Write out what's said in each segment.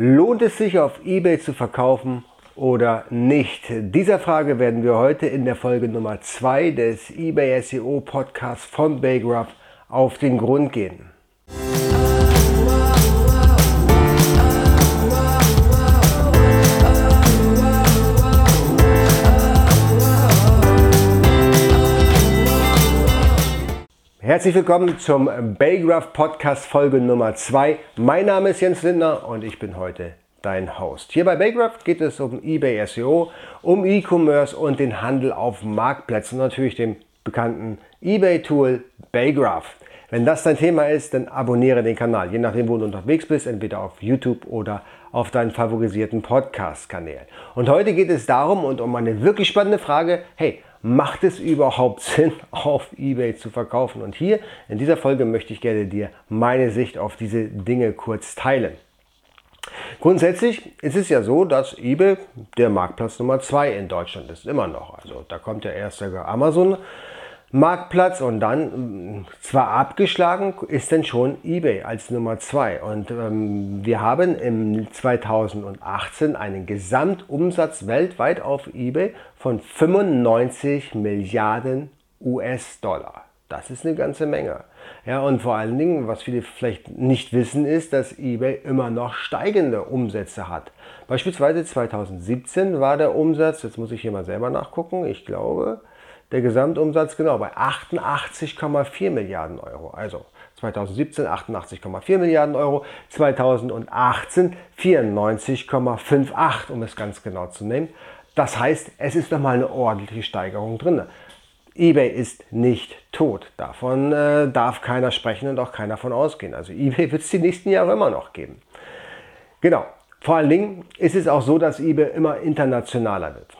Lohnt es sich auf eBay zu verkaufen oder nicht? Dieser Frage werden wir heute in der Folge Nummer 2 des eBay SEO Podcasts von Baygraph auf den Grund gehen. Herzlich willkommen zum Baygraph Podcast Folge Nummer 2. Mein Name ist Jens Lindner und ich bin heute dein Host. Hier bei Baygraph geht es um eBay SEO, um E-Commerce und den Handel auf Marktplätzen natürlich dem bekannten eBay-Tool Baygraph. Wenn das dein Thema ist, dann abonniere den Kanal, je nachdem, wo du unterwegs bist, entweder auf YouTube oder auf deinen favorisierten Podcast-Kanälen. Und heute geht es darum und um eine wirklich spannende Frage, hey, macht es überhaupt Sinn, auf eBay zu verkaufen? Und hier in dieser Folge möchte ich gerne dir meine Sicht auf diese Dinge kurz teilen. Grundsätzlich ist es ja so, dass eBay der Marktplatz Nummer 2 in Deutschland ist, immer noch. Also da kommt ja erst sogar Amazon Marktplatz und dann zwar abgeschlagen ist denn schon eBay als Nummer 2 und ähm, wir haben im 2018 einen Gesamtumsatz weltweit auf eBay von 95 Milliarden US-Dollar. Das ist eine ganze Menge. Ja, und vor allen Dingen, was viele vielleicht nicht wissen, ist, dass eBay immer noch steigende Umsätze hat. Beispielsweise 2017 war der Umsatz, jetzt muss ich hier mal selber nachgucken, ich glaube, der Gesamtumsatz genau bei 88,4 Milliarden Euro. Also 2017 88,4 Milliarden Euro, 2018 94,58, um es ganz genau zu nehmen. Das heißt, es ist nochmal eine ordentliche Steigerung drin. eBay ist nicht tot. Davon äh, darf keiner sprechen und auch keiner von ausgehen. Also eBay wird es die nächsten Jahre immer noch geben. Genau. Vor allen Dingen ist es auch so, dass eBay immer internationaler wird.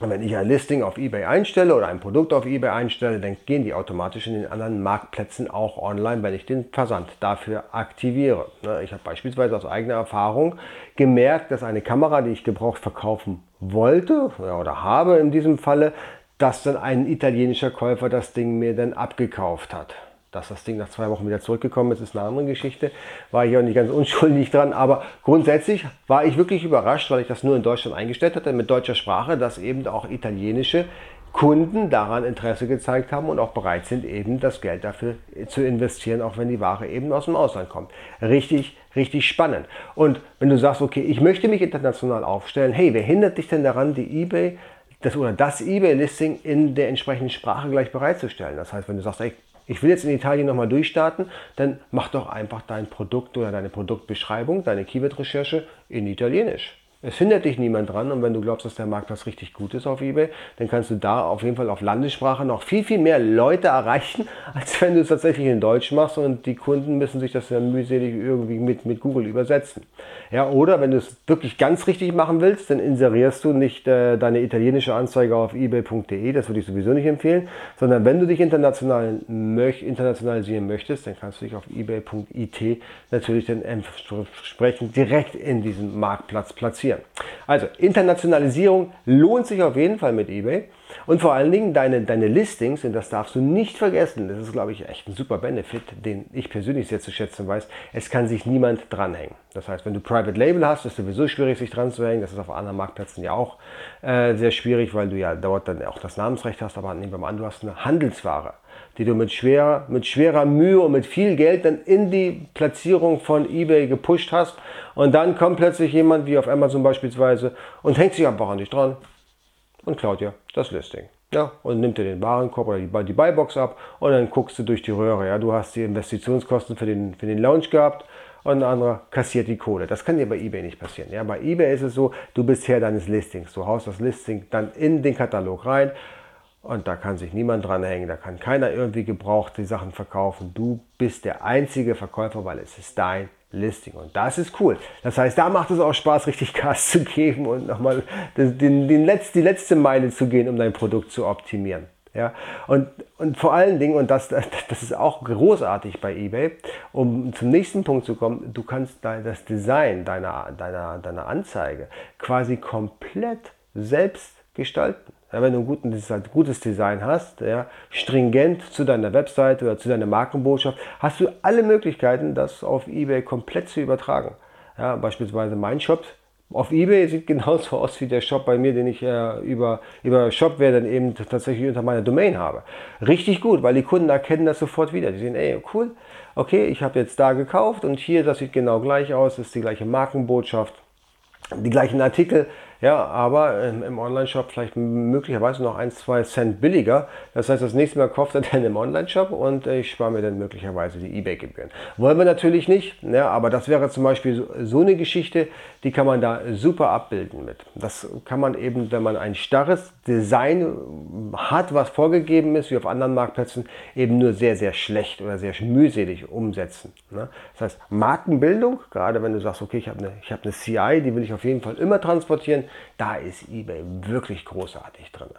Und wenn ich ein Listing auf eBay einstelle oder ein Produkt auf eBay einstelle, dann gehen die automatisch in den anderen Marktplätzen auch online, wenn ich den Versand dafür aktiviere. Ne, ich habe beispielsweise aus eigener Erfahrung gemerkt, dass eine Kamera, die ich gebraucht verkaufen wollte oder habe in diesem Falle, dass dann ein italienischer Käufer das Ding mir dann abgekauft hat. Dass das Ding nach zwei Wochen wieder zurückgekommen ist, ist eine andere Geschichte. War ich auch nicht ganz unschuldig dran. Aber grundsätzlich war ich wirklich überrascht, weil ich das nur in Deutschland eingestellt hatte, mit deutscher Sprache, dass eben auch italienische Kunden daran Interesse gezeigt haben und auch bereit sind, eben das Geld dafür zu investieren, auch wenn die Ware eben aus dem Ausland kommt. Richtig, richtig spannend. Und wenn du sagst, okay, ich möchte mich international aufstellen, hey, wer hindert dich denn daran, die eBay das oder das eBay-Listing in der entsprechenden Sprache gleich bereitzustellen? Das heißt, wenn du sagst, ey, ich will jetzt in Italien nochmal durchstarten, dann mach doch einfach dein Produkt oder deine Produktbeschreibung, deine Keyword-Recherche in Italienisch. Es hindert dich niemand dran und wenn du glaubst, dass der Marktplatz richtig gut ist auf eBay, dann kannst du da auf jeden Fall auf Landessprache noch viel, viel mehr Leute erreichen, als wenn du es tatsächlich in Deutsch machst und die Kunden müssen sich das dann mühselig irgendwie mit, mit Google übersetzen. Ja, oder wenn du es wirklich ganz richtig machen willst, dann inserierst du nicht äh, deine italienische Anzeige auf ebay.de, das würde ich sowieso nicht empfehlen, sondern wenn du dich international möch, internationalisieren möchtest, dann kannst du dich auf ebay.it natürlich dann entsprechend direkt in diesem Marktplatz platzieren investieren. Also Internationalisierung lohnt sich auf jeden Fall mit eBay. Und vor allen Dingen deine, deine Listings, und das darfst du nicht vergessen, das ist, glaube ich, echt ein super Benefit, den ich persönlich sehr zu schätzen weiß, es kann sich niemand dranhängen. Das heißt, wenn du Private Label hast, ist es sowieso schwierig, sich dran zu hängen. Das ist auf anderen Marktplätzen ja auch äh, sehr schwierig, weil du ja dort dann auch das Namensrecht hast. Aber nehmen wir mal an, du hast eine Handelsware, die du mit, schwer, mit schwerer Mühe und mit viel Geld dann in die Platzierung von eBay gepusht hast. Und dann kommt plötzlich jemand, wie auf Amazon beispielsweise, und hängt sich einfach an dich dran und klaut dir das Listing. Ja, und nimmt dir den Warenkorb oder die, die Buybox ab und dann guckst du durch die Röhre. Ja, du hast die Investitionskosten für den, für den Launch gehabt und ein anderer kassiert die Kohle. Das kann dir bei eBay nicht passieren. Ja, bei eBay ist es so, du bist Herr deines Listings. Du haust das Listing dann in den Katalog rein und da kann sich niemand dran hängen. Da kann keiner irgendwie gebraucht die Sachen verkaufen. Du bist der einzige Verkäufer, weil es ist dein Listing. Und das ist cool. Das heißt, da macht es auch Spaß, richtig Gas zu geben und nochmal den, den Letz-, die letzte Meile zu gehen, um dein Produkt zu optimieren. Ja, und, und vor allen Dingen, und das, das ist auch großartig bei eBay, um zum nächsten Punkt zu kommen, du kannst das Design deiner, deiner, deiner Anzeige quasi komplett selbst gestalten. Ja, wenn du ein gutes, gutes Design hast, ja, stringent zu deiner Webseite oder zu deiner Markenbotschaft, hast du alle Möglichkeiten, das auf eBay komplett zu übertragen. Ja, beispielsweise mein Shop auf Ebay sieht genauso aus wie der Shop bei mir, den ich äh, über, über Shopware dann eben tatsächlich unter meiner Domain habe. Richtig gut, weil die Kunden erkennen das sofort wieder. Die sehen, ey, cool, okay, ich habe jetzt da gekauft und hier, das sieht genau gleich aus, ist die gleiche Markenbotschaft, die gleichen Artikel, ja, aber im Online-Shop vielleicht möglicherweise noch ein, zwei Cent billiger. Das heißt, das nächste Mal kauft er dann im Online-Shop und ich spare mir dann möglicherweise die Ebay-Gebühren. Wollen wir natürlich nicht, ja, aber das wäre zum Beispiel so, eine Geschichte, die kann man da super abbilden mit. Das kann man eben, wenn man ein starres Design hat, was vorgegeben ist, wie auf anderen Marktplätzen, eben nur sehr, sehr schlecht oder sehr mühselig umsetzen. Ne? Das heißt, Markenbildung, gerade wenn du sagst, okay, ich habe eine, hab eine CI, die will ich auf jeden Fall immer transportieren, da ist eBay wirklich großartig drin.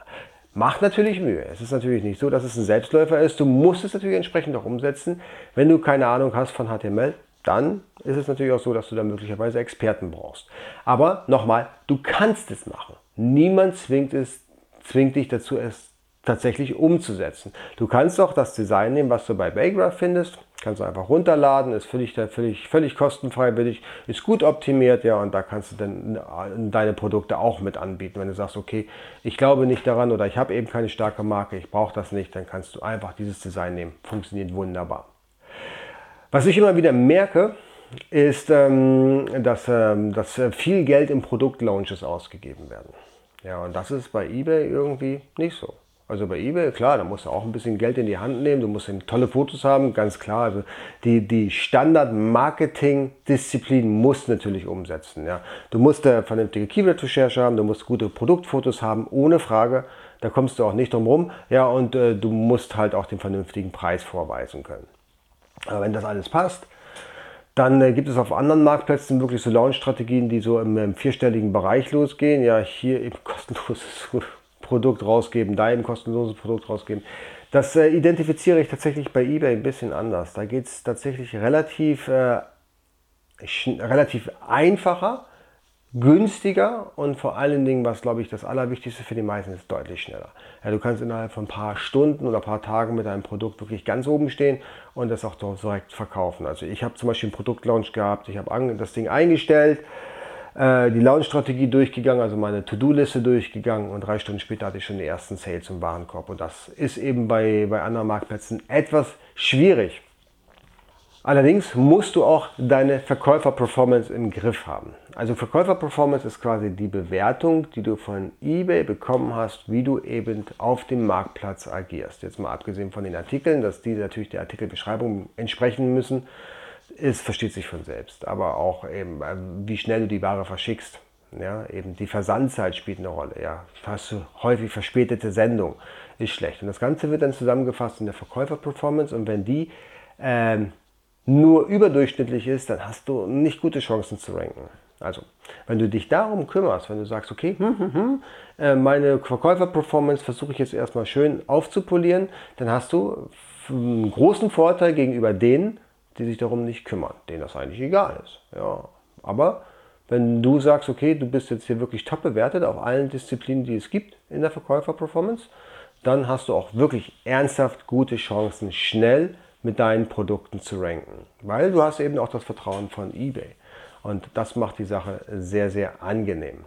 Macht natürlich Mühe. Es ist natürlich nicht so, dass es ein Selbstläufer ist. Du musst es natürlich entsprechend auch umsetzen. Wenn du keine Ahnung hast von HTML, dann ist es natürlich auch so, dass du da möglicherweise Experten brauchst. Aber nochmal, du kannst es machen. Niemand zwingt, es, zwingt dich dazu, es tatsächlich umzusetzen. Du kannst auch das Design nehmen, was du bei Baygraph findest, kannst du einfach runterladen, ist völlig, völlig, völlig kostenfrei, billig, ist gut optimiert, ja, und da kannst du dann deine Produkte auch mit anbieten. Wenn du sagst, okay, ich glaube nicht daran oder ich habe eben keine starke Marke, ich brauche das nicht, dann kannst du einfach dieses Design nehmen. Funktioniert wunderbar. Was ich immer wieder merke, ist, ähm, dass, ähm, dass viel Geld in Produktlaunches ausgegeben werden. Ja, und das ist bei eBay irgendwie nicht so. Also bei eBay, klar, da musst du auch ein bisschen Geld in die Hand nehmen, du musst tolle Fotos haben, ganz klar. Also die, die Standard-Marketing-Disziplin musst natürlich umsetzen. Ja. Du musst eine vernünftige Keyword-Recherche haben, du musst gute Produktfotos haben, ohne Frage. Da kommst du auch nicht drum rum. Ja, und äh, du musst halt auch den vernünftigen Preis vorweisen können. Aber wenn das alles passt, dann äh, gibt es auf anderen Marktplätzen wirklich so Launch-Strategien, die so im, im, vierstelligen Bereich losgehen. Ja, hier eben kostenloses Produkt rausgeben, da ein kostenloses Produkt rausgeben. Das äh, identifiziere ich tatsächlich bei eBay ein bisschen anders. Da geht es tatsächlich relativ, äh, relativ einfacher, günstiger und vor allen Dingen, was glaube ich das Allerwichtigste für die meisten ist, deutlich schneller. Ja, du kannst innerhalb von ein paar Stunden oder ein paar Tagen mit deinem Produkt wirklich ganz oben stehen und das auch direkt verkaufen. Also ich habe zum Beispiel einen Produktlaunch gehabt, ich habe das Ding eingestellt, die Launch-Strategie durchgegangen, also meine To-Do-Liste durchgegangen und drei Stunden später hatte ich schon die ersten Sales im Warenkorb. Und das ist eben bei, bei anderen Marktplätzen etwas schwierig. Allerdings musst du auch deine Verkäufer-Performance im Griff haben. Also Verkäufer-Performance ist quasi die Bewertung, die du von eBay bekommen hast, wie du eben auf dem Marktplatz agierst. Jetzt mal abgesehen von den Artikeln, dass die natürlich der Artikelbeschreibung entsprechen müssen ist, versteht sich von selbst. Aber auch eben, äh, wie schnell du die Ware verschickst. Ja, eben die Versandzeit spielt eine Rolle. Ja, hast du häufig verspätete Sendung, ist schlecht. Und das Ganze wird dann zusammengefasst in der Verkäufer-Performance. Und wenn die ähm, nur überdurchschnittlich ist, dann hast du nicht gute Chancen zu ranken. Also, wenn du dich darum kümmerst, wenn du sagst, okay, hm, hm, hm, äh, meine Verkäufer-Performance versuche ich jetzt erstmal schön aufzupolieren, dann hast du einen großen Vorteil gegenüber denen, die sich darum nicht kümmern, denen das eigentlich egal ist. Ja, aber wenn du sagst, okay, du bist jetzt hier wirklich top bewertet auf allen Disziplinen, die es gibt in der Verkäufer-Performance, dann hast du auch wirklich ernsthaft gute Chancen, schnell mit deinen Produkten zu ranken. Weil du hast eben auch das Vertrauen von eBay. Und das macht die Sache sehr, sehr angenehm.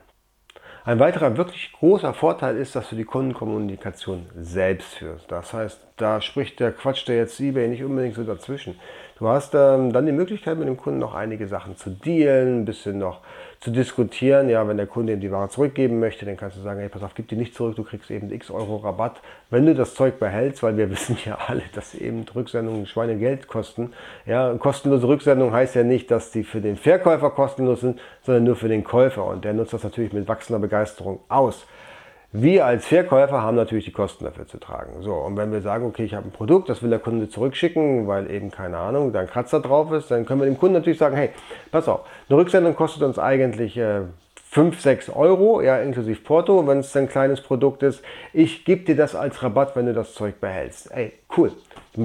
Ein weiterer wirklich großer Vorteil ist, dass du die Kundenkommunikation selbst führst. Das heißt, da spricht der Quatsch der jetzt eBay nicht unbedingt so dazwischen. Du hast ähm, dann die Möglichkeit, mit dem Kunden noch einige Sachen zu dealen, ein bisschen noch zu diskutieren. Ja, wenn der Kunde ihm die Ware zurückgeben möchte, dann kannst du sagen, hey, pass auf, gib die nicht zurück, du kriegst eben x Euro Rabatt, wenn du das Zeug behältst, weil wir wissen ja alle, dass eben Rücksendungen Schweinegeld kosten. Ja, kostenlose Rücksendung heißt ja nicht, dass die für den Verkäufer kostenlos sind, sondern nur für den Käufer und der nutzt das natürlich mit wachsender Begeisterung aus. Wir als Verkäufer haben natürlich die Kosten dafür zu tragen. So, und wenn wir sagen, okay, ich habe ein Produkt, das will der Kunde zurückschicken, weil eben, keine Ahnung, da ein Kratzer drauf ist, dann können wir dem Kunden natürlich sagen, hey, pass auf, eine Rücksendung kostet uns eigentlich äh, 5, 6 Euro, ja, inklusive Porto, wenn es ein kleines Produkt ist. Ich gebe dir das als Rabatt, wenn du das Zeug behältst. Ey, cool.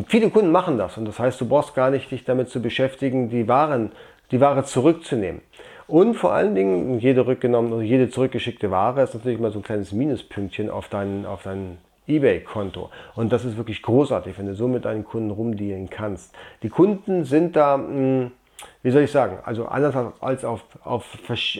Viele Kunden machen das und das heißt, du brauchst gar nicht dich damit zu beschäftigen, die Waren, die Ware zurückzunehmen. Und vor allen Dingen, jede rückgenommene, also jede zurückgeschickte Ware ist natürlich mal so ein kleines Minuspünktchen auf dein, auf dein eBay-Konto. Und das ist wirklich großartig, wenn du so mit deinen Kunden rumdealen kannst. Die Kunden sind da mh, hm, wie soll ich sagen, also anders als auf, auf,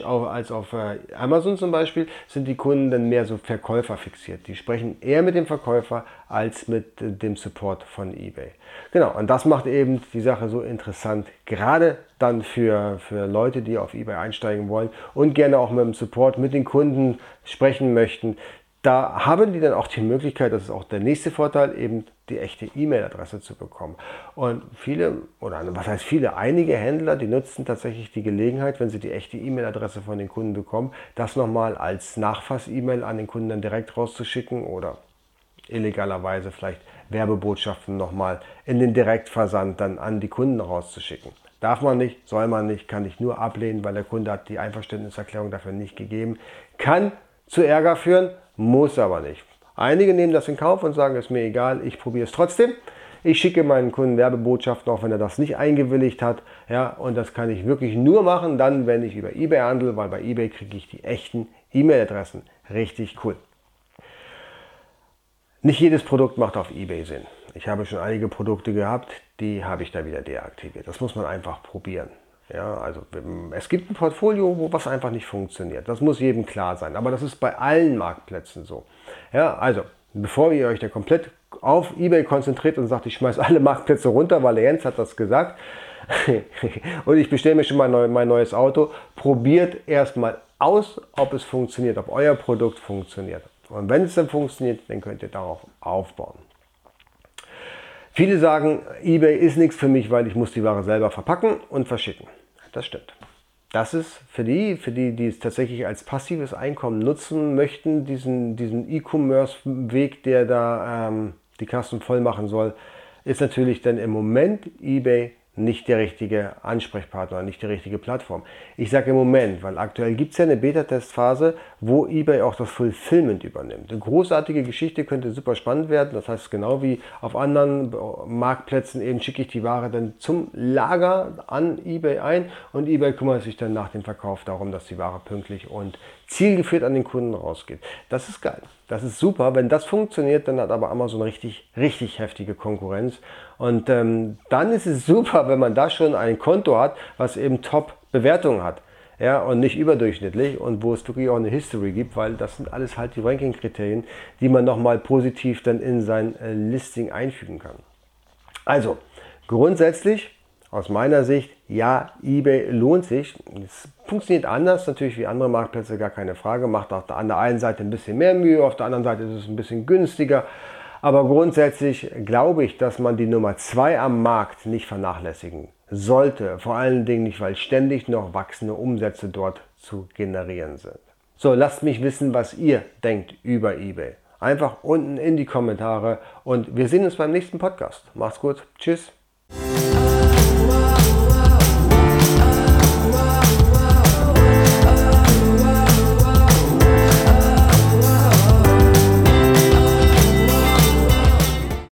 als auf äh, Amazon zum Beispiel, sind die Kunden dann mehr so Verkäufer fixiert. Die sprechen eher mit dem Verkäufer als mit dem Support von eBay. Genau, und das macht eben die Sache so interessant, gerade dann für, für Leute, die auf eBay einsteigen wollen und gerne auch mit dem Support, mit den Kunden sprechen möchten, da haben die dann auch die Möglichkeit, das ist auch der nächste Vorteil, eben die echte E-Mail-Adresse zu bekommen. Und viele, oder was heißt viele, einige Händler, die nutzen tatsächlich die Gelegenheit, wenn sie die echte E-Mail-Adresse von den Kunden bekommen, das nochmal als Nachfass-E-Mail an den Kunden dann direkt rauszuschicken oder illegalerweise vielleicht Werbebotschaften nochmal in den Direktversand dann an die Kunden rauszuschicken. Darf man nicht, soll man nicht, kann ich nur ablehnen, weil der Kunde hat die Einverständniserklärung dafür nicht gegeben. Kann zu Ärger führen, muss aber nicht. Einige nehmen das in Kauf und sagen, es ist mir egal, ich probiere es trotzdem. Ich schicke meinen Kunden Werbebotschaften, auch wenn er das nicht eingewilligt hat. Ja, und das kann ich wirklich nur machen, dann, wenn ich über eBay handle, weil bei eBay kriege ich die echten E-Mail-Adressen. Richtig cool. Nicht jedes Produkt macht auf eBay Sinn. Ich habe schon einige Produkte gehabt, die habe ich da wieder deaktiviert. Das muss man einfach probieren. Ja, also es gibt ein Portfolio, wo was einfach nicht funktioniert. Das muss jedem klar sein. Aber das ist bei allen Marktplätzen so. Ja, also bevor ihr euch da komplett auf eBay konzentriert und sagt, ich schmeiße alle Marktplätze runter, weil Jens hat das gesagt und ich bestelle mir schon mal neu, mein neues Auto, probiert erstmal aus, ob es funktioniert, ob euer Produkt funktioniert. Und wenn es dann funktioniert, dann könnt ihr darauf aufbauen. Viele sagen, eBay ist nichts für mich, weil ich muss die Ware selber verpacken und verschicken. Das stimmt. Das ist für die, für die, die es tatsächlich als passives Einkommen nutzen möchten, diesen, diesen E-Commerce-Weg, der da ähm, die Kassen voll machen soll, ist natürlich dann im Moment eBay nicht der richtige Ansprechpartner, nicht die richtige Plattform. Ich sage im Moment, weil aktuell gibt es ja eine Beta-Testphase, wo eBay auch das Fulfillment übernimmt. Eine großartige Geschichte könnte super spannend werden. Das heißt, genau wie auf anderen Marktplätzen eben schicke ich die Ware dann zum Lager an eBay ein und eBay kümmert sich dann nach dem Verkauf darum, dass die Ware pünktlich und zielgeführt an den Kunden rausgeht. Das ist geil. Das ist super. Wenn das funktioniert, dann hat aber Amazon richtig, richtig heftige Konkurrenz. Und ähm, dann ist es super, wenn man da schon ein Konto hat, was eben Top-Bewertungen hat. Ja, und nicht überdurchschnittlich und wo es wirklich auch eine History gibt, weil das sind alles halt die Ranking-Kriterien, die man nochmal positiv dann in sein äh, Listing einfügen kann. Also, grundsätzlich aus meiner Sicht, ja, eBay lohnt sich. Es funktioniert anders natürlich wie andere Marktplätze, gar keine Frage. Macht auf der einen Seite ein bisschen mehr Mühe, auf der anderen Seite ist es ein bisschen günstiger. Aber grundsätzlich glaube ich, dass man die Nummer 2 am Markt nicht vernachlässigen sollte. Vor allen Dingen nicht, weil ständig noch wachsende Umsätze dort zu generieren sind. So, lasst mich wissen, was ihr denkt über eBay. Einfach unten in die Kommentare und wir sehen uns beim nächsten Podcast. Macht's gut. Tschüss.